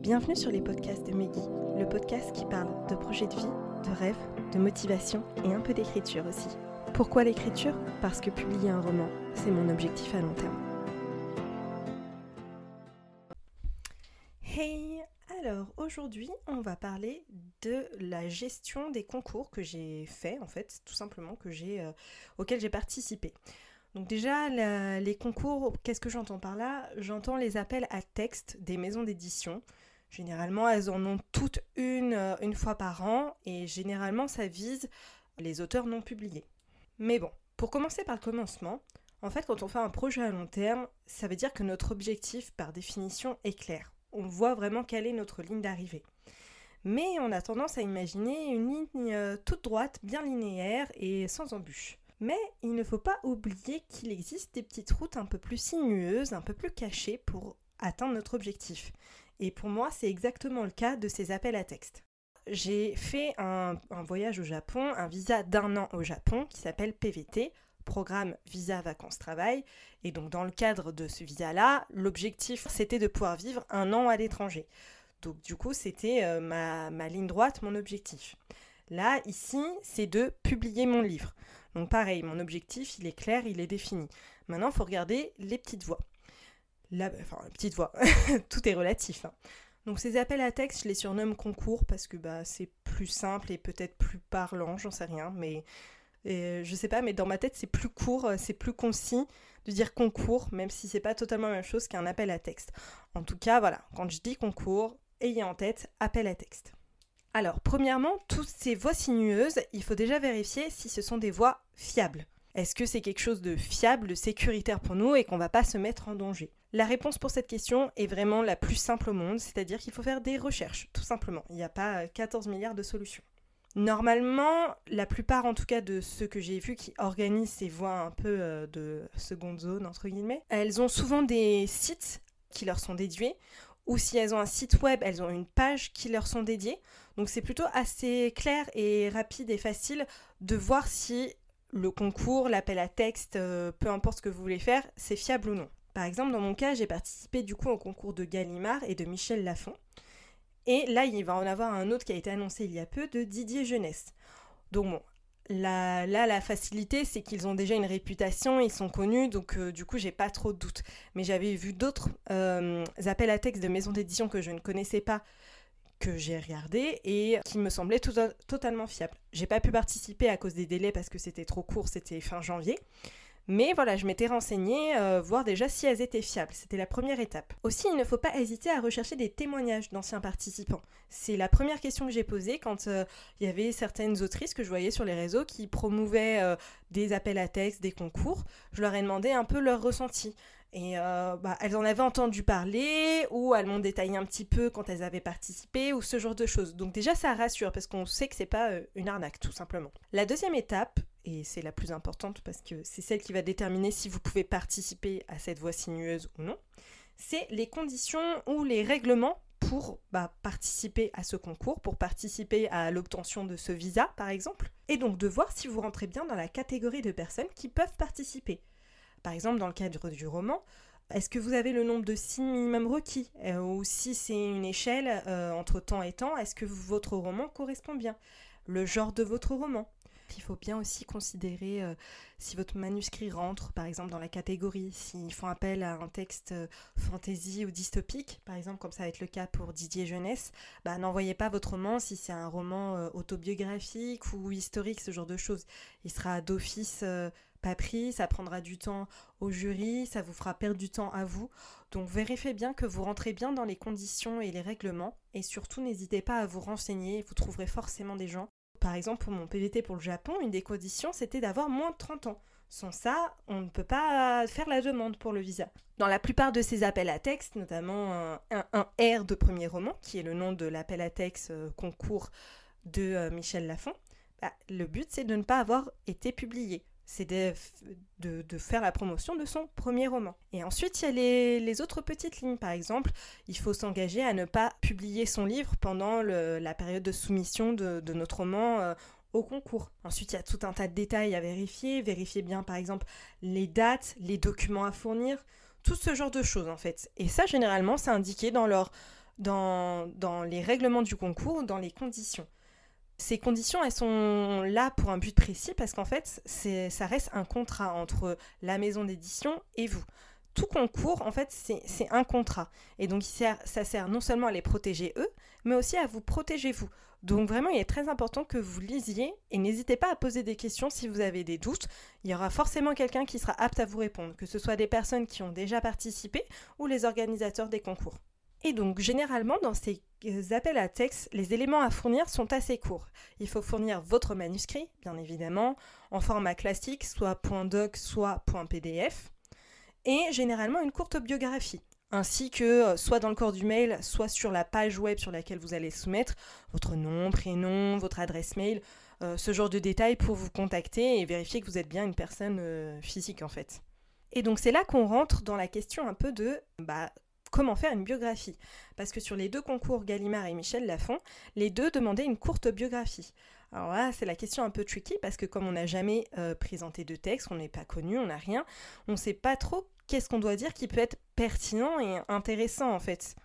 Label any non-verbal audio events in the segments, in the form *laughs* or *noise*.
Bienvenue sur les podcasts de Meggy, le podcast qui parle de projets de vie, de rêves, de motivation et un peu d'écriture aussi. Pourquoi l'écriture? Parce que publier un roman, c'est mon objectif à long terme. Hey Alors aujourd'hui, on va parler de la gestion des concours que j'ai fait, en fait, tout simplement, que j'ai, euh, auxquels j'ai participé. Donc déjà, les concours, qu'est-ce que j'entends par là? J'entends les appels à texte des maisons d'édition. Généralement, elles en ont toutes une euh, une fois par an et généralement, ça vise les auteurs non publiés. Mais bon, pour commencer par le commencement, en fait, quand on fait un projet à long terme, ça veut dire que notre objectif, par définition, est clair. On voit vraiment quelle est notre ligne d'arrivée. Mais on a tendance à imaginer une ligne euh, toute droite, bien linéaire et sans embûches. Mais il ne faut pas oublier qu'il existe des petites routes un peu plus sinueuses, un peu plus cachées pour atteindre notre objectif. Et pour moi, c'est exactement le cas de ces appels à texte. J'ai fait un, voyage au Japon, un visa d'un an au Japon qui s'appelle PVT, programme Visa Vacances Travail. Et donc dans le cadre de ce visa-là, l'objectif c'était de pouvoir vivre un an à l'étranger. Donc du coup, c'était euh, ma, ma ligne droite, mon objectif. Là, ici, c'est de publier mon livre. Donc pareil, mon objectif, il est clair, il est défini. Maintenant, il faut regarder les petites voix. La, enfin, les petites voix, *laughs* tout est relatif. Hein. Donc ces appels à texte, je les surnomme concours parce que bah, c'est plus simple et peut-être plus parlant, j'en sais rien. Mais je je sais pas, mais dans ma tête, c'est plus court, euh, c'est plus concis de dire concours, même si c'est pas totalement la même chose qu'un appel à texte. En tout cas, voilà, quand je dis concours, ayez en tête appel à texte. Alors, premièrement, toutes ces voix sinueuses, il faut déjà vérifier si ce sont des voix fiables. Est-ce que c'est quelque chose de fiable, de sécuritaire pour nous et qu'on va pas se mettre en danger? La réponse pour cette question est vraiment la plus simple au monde, c'est-à-dire qu'il faut faire des recherches, tout simplement. Il n'y a pas 14 milliards de solutions. Normalement, la plupart en tout cas de ceux que j'ai vus qui organisent ces voix un peu euh, de seconde zone, entre guillemets, elles ont souvent des sites qui leur sont dédiés ou si elles ont un site web, elles ont une page qui leur sont dédiées. Donc c'est plutôt assez clair et rapide et facile de voir si le concours, l'appel à texte, euh, peu importe ce que vous voulez faire, c'est fiable ou non. Par exemple, dans mon cas, j'ai participé du coup au concours de Gallimard et de Michel Lafon. Et là, il va en avoir un autre qui a été annoncé il y a peu de Didier Jeunesse. Donc bon, là, la facilité, c'est qu'ils ont déjà une réputation, ils sont connus, donc euh, du coup, j'ai pas trop de doutes. Mais j'avais vu d'autres euh, appels à texte de maisons d'édition que je ne connaissais pas, que j'ai regardé et qui me semblaient totalement fiables. J'ai pas pu participer à cause des délais parce que c'était trop court, c'était fin janvier. Mais voilà, je m'étais renseignée, euh, voir déjà si elles étaient fiables. C'était la première étape. Aussi, il ne faut pas hésiter à rechercher des témoignages d'anciens participants. C'est la première question que j'ai posée quand euh, il y avait certaines autrices que je voyais sur les réseaux qui promouvaient euh, des appels à texte, des concours. Je leur ai demandé un peu leur ressenti. Et bah, elles en avaient entendu parler, ou elles m'ont détaillé un petit peu quand elles avaient participé, ou ce genre de choses. Donc déjà, ça rassure, parce qu'on sait que c'est pas une arnaque, tout simplement. La deuxième étape, et c'est la plus importante parce que c'est celle qui va déterminer si vous pouvez participer à cette voie sinueuse ou non, c'est les conditions ou les règlements pour bah, participer à ce concours, pour participer à l'obtention de ce visa par exemple, et donc de voir si vous rentrez bien dans la catégorie de personnes qui peuvent participer. Par exemple, dans le cadre du roman, est-ce que vous avez le nombre de signes minimum requis euh, Ou si c'est une échelle euh, entre temps et temps, est-ce que votre roman correspond bien? Le genre de votre roman il faut bien aussi considérer euh, si votre manuscrit rentre, par exemple, dans la catégorie, s'ils font appel à un texte euh, fantasy ou dystopique, par exemple, comme ça va être le cas pour Didier Jeunesse, bah, n'envoyez pas votre roman si c'est un roman euh, autobiographique ou historique, ce genre de choses. Il sera d'office pas pris, ça prendra du temps au jury, ça vous fera perdre du temps à vous. Donc vérifiez bien que vous rentrez bien dans les conditions et les règlements et surtout n'hésitez pas à vous renseigner, vous trouverez forcément des gens par exemple, pour mon PVT pour le Japon, une des conditions, c'était d'avoir moins de 30 ans. Sans ça, on ne peut pas faire la demande pour le visa. Dans la plupart de ces appels à texte, notamment un, R de premier roman, qui est le nom de l'appel à texte euh, concours de euh, Michel Lafon, bah, le but c'est de ne pas avoir été publié c'est de, faire la promotion de son premier roman. Et ensuite, il y a les, autres petites lignes. Par exemple, il faut s'engager à ne pas publier son livre pendant la période de soumission de, notre roman. Euh, au concours. Ensuite, il y a tout un tas de détails à vérifier. Vérifier bien, par exemple, les dates, les documents à fournir, tout ce genre de choses, en fait. Et ça, généralement, c'est indiqué dans leur dans, dans les règlements du concours, dans les conditions. Ces conditions, elles sont là pour un but précis parce qu'en fait, ça reste un contrat entre la maison d'édition et vous. Tout concours, en fait, c'est un contrat. Et donc, ça sert non seulement à les protéger eux, mais aussi à vous protéger vous. Donc vraiment, il est très important que vous lisiez et n'hésitez pas à poser des questions si vous avez des doutes. Il y aura forcément quelqu'un qui sera apte à vous répondre, que ce soit des personnes qui ont déjà participé ou les organisateurs des concours. Et donc, généralement, dans ces euh, appels à texte, les éléments à fournir sont assez courts. Il faut fournir votre manuscrit, bien évidemment, en format classique, soit .doc, soit .pdf, et généralement une courte biographie, ainsi que euh, soit dans le corps du mail, soit sur la page web sur laquelle vous allez soumettre votre nom, prénom, votre adresse mail, euh, ce genre de détails pour vous contacter et vérifier que vous êtes bien une personne physique en fait. Et donc c'est là qu'on rentre dans la question un peu de bah, comment faire une biographie. Parce que sur les deux concours Gallimard et Michel Lafon, les deux demandaient une courte biographie. Alors là, c'est la question un peu tricky parce que comme on n'a jamais euh, présenté de texte, on n'est pas connu, on n'a rien, on ne sait pas trop qu'est-ce qu'on doit dire qui peut être pertinent et intéressant en fait.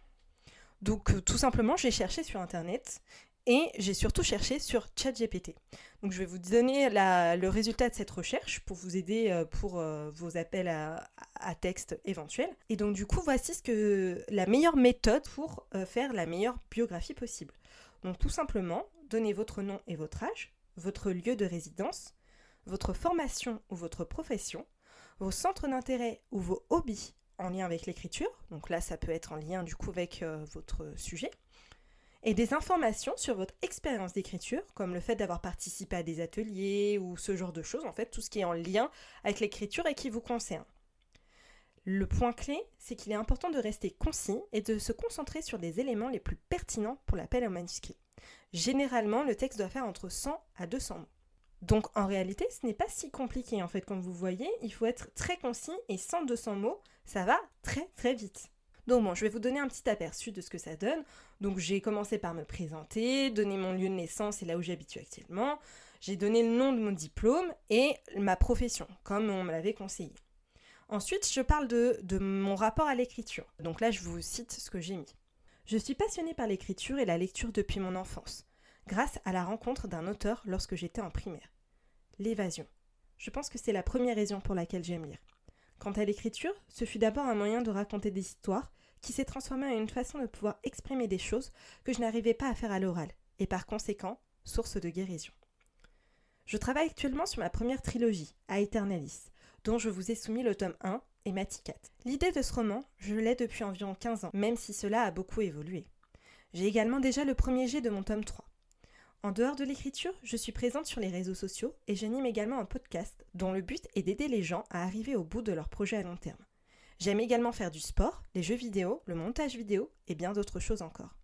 Donc euh, tout simplement, j'ai cherché sur Internet et j'ai surtout cherché sur ChatGPT. Donc je vais vous donner le résultat de cette recherche pour vous aider euh, pour euh, vos appels à, texte éventuels. Et donc du coup, voici ce que la meilleure méthode pour euh, faire la meilleure biographie possible. Donc tout simplement, donnez votre nom et votre âge, votre lieu de résidence, votre formation ou votre profession, vos centres d'intérêt ou vos hobbies en lien avec l'écriture. Donc là, ça peut être en lien du coup avec votre sujet et des informations sur votre expérience d'écriture, comme le fait d'avoir participé à des ateliers ou ce genre de choses, en fait, tout ce qui est en lien avec l'écriture et qui vous concerne. Le point clé, c'est qu'il est important de rester concis et de se concentrer sur les éléments les plus pertinents pour l'appel au manuscrit. Généralement, le texte doit faire entre 100 à 200 mots. Donc en réalité, ce n'est pas si compliqué en fait, comme vous voyez, il faut être très concis et 100-200 mots, ça va très très vite. Donc bon, je vais vous donner un petit aperçu de ce que ça donne. Donc j'ai commencé par me présenter, donner mon lieu de naissance et là où j'habite actuellement. J'ai donné le nom de mon diplôme et ma profession, comme on me l'avait conseillé. Ensuite, je parle de, de mon rapport à l'écriture. Donc là, je vous cite ce que j'ai mis. Je suis passionnée par l'écriture et la lecture depuis mon enfance, grâce à la rencontre d'un auteur lorsque j'étais en primaire. L'évasion. Je pense que c'est la première raison pour laquelle j'aime lire. Quant à l'écriture, ce fut d'abord un moyen de raconter des histoires qui s'est transformé en une façon de pouvoir exprimer des choses que je n'arrivais pas à faire à l'oral, et par conséquent, source de guérison. Je travaille actuellement sur ma première trilogie, A Eternalis, dont je vous ai soumis le tome 1 et Maticat. L'idée de ce roman, je l'ai depuis environ 15 ans, même si cela a beaucoup évolué. J'ai également déjà le premier jet de mon tome 3. En dehors de l'écriture, je suis présente sur les réseaux sociaux et j'anime également un podcast dont le but est d'aider les gens à arriver au bout de leur projet à long terme. J'aime également faire du sport, les jeux vidéo, le montage vidéo et bien d'autres choses encore.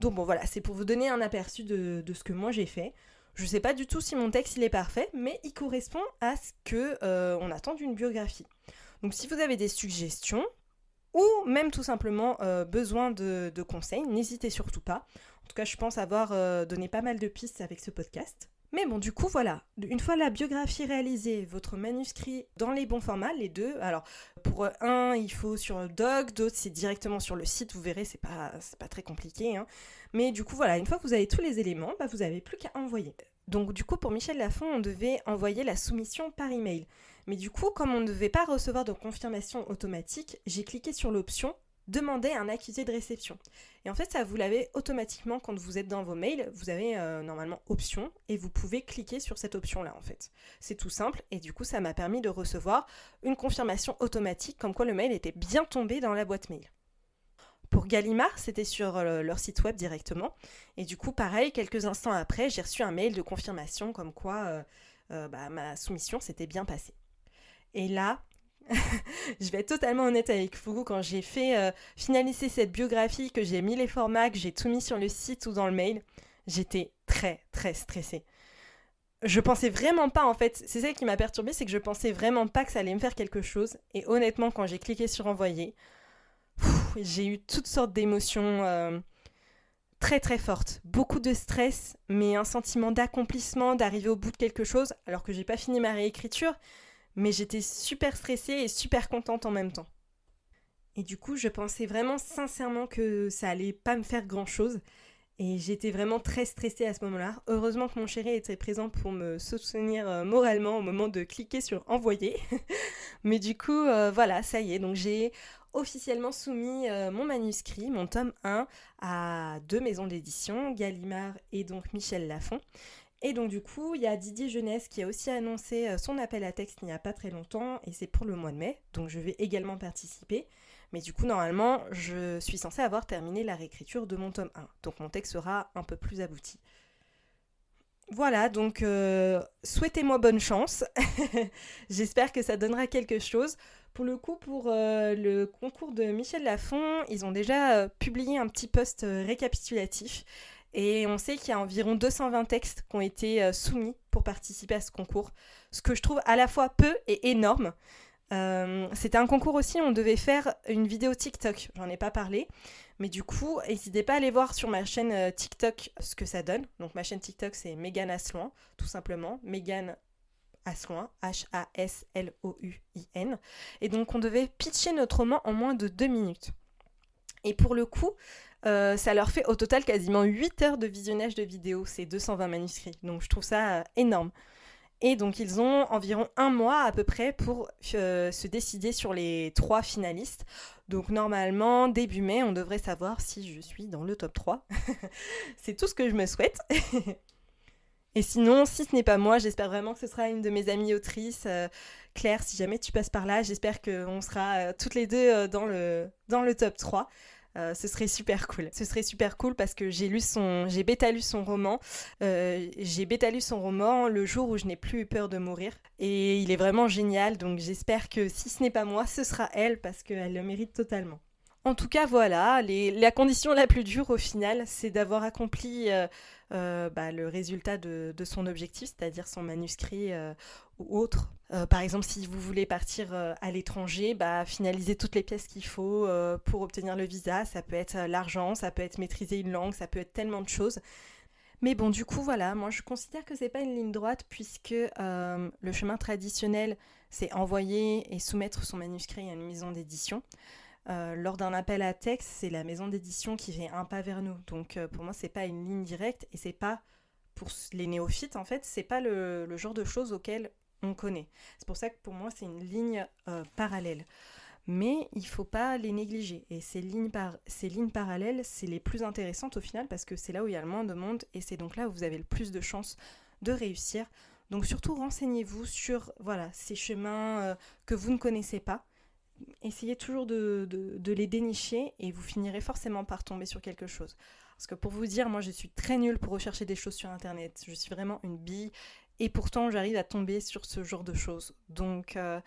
Donc bon voilà, c'est pour vous donner un aperçu de, ce que moi j'ai fait. Je ne sais pas du tout si mon texte il est parfait, mais il correspond à ce que euh, on attend d'une biographie. Donc si vous avez des suggestions ou même tout simplement euh, besoin de conseils, n'hésitez surtout pas. En tout cas, je pense avoir euh, donné pas mal de pistes avec ce podcast. Mais bon, du coup, voilà. Une fois la biographie réalisée, votre manuscrit dans les bons formats, les deux. Alors, pour un, il faut sur le doc, d'autres, c'est directement sur le site. Vous verrez, c'est pas, pas très compliqué. Hein. Mais du coup, voilà, une fois que vous avez tous les éléments, bah, vous n'avez plus qu'à envoyer. Donc, du coup, pour Michel Lafont, on devait envoyer la soumission par email. Mais du coup, comme on ne devait pas recevoir de confirmation automatique, j'ai cliqué sur l'option demander un accusé de réception. Et en fait, ça vous l'avez automatiquement quand vous êtes dans vos mails. Vous avez euh, normalement option et vous pouvez cliquer sur cette option-là en fait. C'est tout simple et du coup, ça m'a permis de recevoir une confirmation automatique comme quoi le mail était bien tombé dans la boîte mail. Pour Gallimard, c'était sur euh, leur site web directement. Et du coup, pareil, quelques instants après, j'ai reçu un mail de confirmation comme quoi euh, bah, ma soumission s'était bien passée. Et là, *laughs* je vais être totalement honnête avec vous, quand j'ai fait euh, finaliser cette biographie, que j'ai mis les formats, que j'ai tout mis sur le site ou dans le mail, j'étais très très stressée. Je pensais vraiment pas en fait, c'est ça qui m'a perturbée, c'est que je pensais vraiment pas que ça allait me faire quelque chose. Et honnêtement, quand j'ai cliqué sur envoyer, j'ai eu toutes sortes d'émotions euh, très très fortes. Beaucoup de stress, mais un sentiment d'accomplissement, d'arriver au bout de quelque chose, alors que j'ai pas fini ma réécriture mais j'étais super stressée et super contente en même temps. Et du coup, je pensais vraiment sincèrement que ça allait pas me faire grand chose. Et j'étais vraiment très stressée à ce moment-là. Heureusement que mon chéri était présent pour me soutenir euh, moralement au moment de cliquer sur envoyer. *laughs* Mais du coup, euh, voilà, ça y est. Donc j'ai officiellement soumis euh, mon manuscrit, mon tome 1, à deux maisons d'édition, Gallimard et donc Michel Lafon. Et donc du coup, il y a Didier Jeunesse qui a aussi annoncé son appel à texte il n'y a pas très longtemps, et c'est pour le mois de mai, donc je vais également participer. Mais du coup, normalement, je suis censée avoir terminé la réécriture de mon tome 1. Donc mon texte sera un peu plus abouti. Voilà, donc euh, souhaitez-moi bonne chance. *laughs* J'espère que ça donnera quelque chose. Pour le coup, pour euh, le concours de Michel Lafon, ils ont déjà euh, publié un petit post récapitulatif. Et on sait qu'il y a environ 220 textes qui ont été soumis pour participer à ce concours. Ce que je trouve à la fois peu et énorme. Euh, c'était un concours aussi, on devait faire une vidéo TikTok. J'en ai pas parlé. Mais du coup, n'hésitez pas à aller voir sur ma chaîne euh, TikTok ce que ça donne. Donc ma chaîne TikTok, c'est Megan Asloin, tout simplement. Megan Asloin, H-A-S-L-O-U-I-N. Et donc on devait pitcher notre roman en moins de deux minutes. Et pour le coup, euh, ça leur fait au total quasiment 8 heures de visionnage de vidéo, ces 220 manuscrits. Donc je trouve ça énorme. Et donc ils ont environ un mois à peu près pour euh, se décider sur les trois finalistes. Donc normalement, début mai, on devrait savoir si je suis dans le top 3. *laughs* C'est tout ce que je me souhaite. *laughs* Et sinon, si ce n'est pas moi, j'espère vraiment que ce sera une de mes amies autrices. Euh, Claire, si jamais tu passes par là, j'espère qu'on sera euh, toutes les deux dans, le, dans le top 3. Euh, ce serait super cool. Ce serait super cool parce que j'ai lu son, j'ai bêta lu son roman. Euh, j'ai bêta lu son roman le jour où je n'ai plus eu peur de mourir. Et il est vraiment génial. Donc j'espère que si ce n'est pas moi, ce sera elle parce qu'elle le mérite totalement. En tout cas, voilà, la condition la plus dure au final, c'est d'avoir accompli euh, bah, le résultat de, son objectif, c'est-à-dire son manuscrit ou autre. Euh, par exemple, si vous voulez partir euh, à l'étranger, bah, finaliser toutes les pièces qu'il faut euh, pour obtenir le visa. Ça peut être l'argent, ça peut être maîtriser une langue, ça peut être tellement de choses. Mais bon, du coup, voilà, moi je considère que c'est pas une ligne droite puisque le chemin traditionnel, c'est envoyer et soumettre son manuscrit à une maison d'édition. Lors d'un appel à texte, c'est la maison d'édition qui fait un pas vers nous. Donc pour moi, c'est pas une ligne directe et c'est pas pour les néophytes en fait, c'est pas le, genre de choses auxquelles on connaît. C'est pour ça que pour moi, c'est une ligne euh, parallèle. Mais il faut pas les négliger. Et ces lignes, par... ces lignes parallèles, c'est les plus intéressantes au final parce que c'est là où il y a le moins de monde et c'est donc là où vous avez le plus de chances de réussir. Donc surtout renseignez-vous sur voilà, ces chemins euh, que vous ne connaissez pas. Essayez toujours de, les dénicher et vous finirez forcément par tomber sur quelque chose. Parce que pour vous dire, moi je suis très nulle pour rechercher des choses sur Internet. Je suis vraiment une bille et pourtant, j'arrive à tomber sur ce genre de choses. Donc, euh,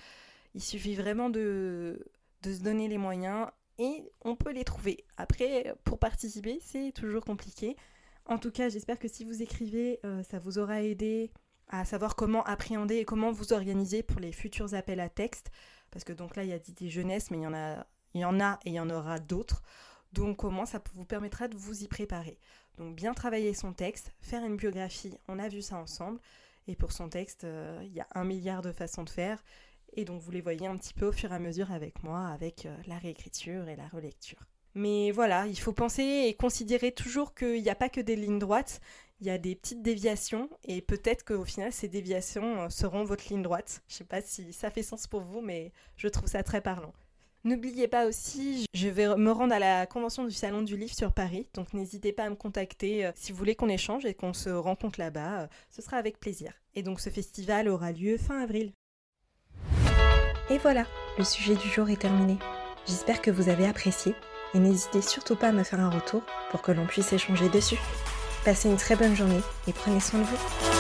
il suffit vraiment de, de se donner les moyens et on peut les trouver. Après, pour participer, c'est toujours compliqué. En tout cas, j'espère que si vous écrivez, euh, ça vous aura aidé à savoir comment appréhender et comment vous organiser pour les futurs appels à texte. Parce que donc là, il y a des Jeunesse, mais il y en a, il y en a et il y en aura d'autres. Donc moins, ça vous permettra de vous y préparer. Donc bien travailler son texte, faire une biographie, on a vu ça ensemble. Et pour son texte, euh, il y a un milliard de façons de faire. Et donc vous les voyez un petit peu au fur et à mesure avec moi, avec euh, la réécriture et la relecture. Mais voilà, il faut penser et considérer toujours qu'il n'y a pas que des lignes droites, il y a des petites déviations et peut-être qu'au final ces déviations euh, seront votre ligne droite. Je ne sais pas si ça fait sens pour vous, mais je trouve ça très parlant. N'oubliez pas aussi, je vais me rendre à la convention du Salon du Livre sur Paris, donc n'hésitez pas à me contacter euh, si vous voulez qu'on échange et qu'on se rencontre là-bas, euh, ce sera avec plaisir. Et donc ce festival aura lieu fin avril. Et voilà, le sujet du jour est terminé. J'espère que vous avez apprécié et n'hésitez surtout pas à me faire un retour pour que l'on puisse échanger dessus. Passez une très bonne journée et prenez soin de vous.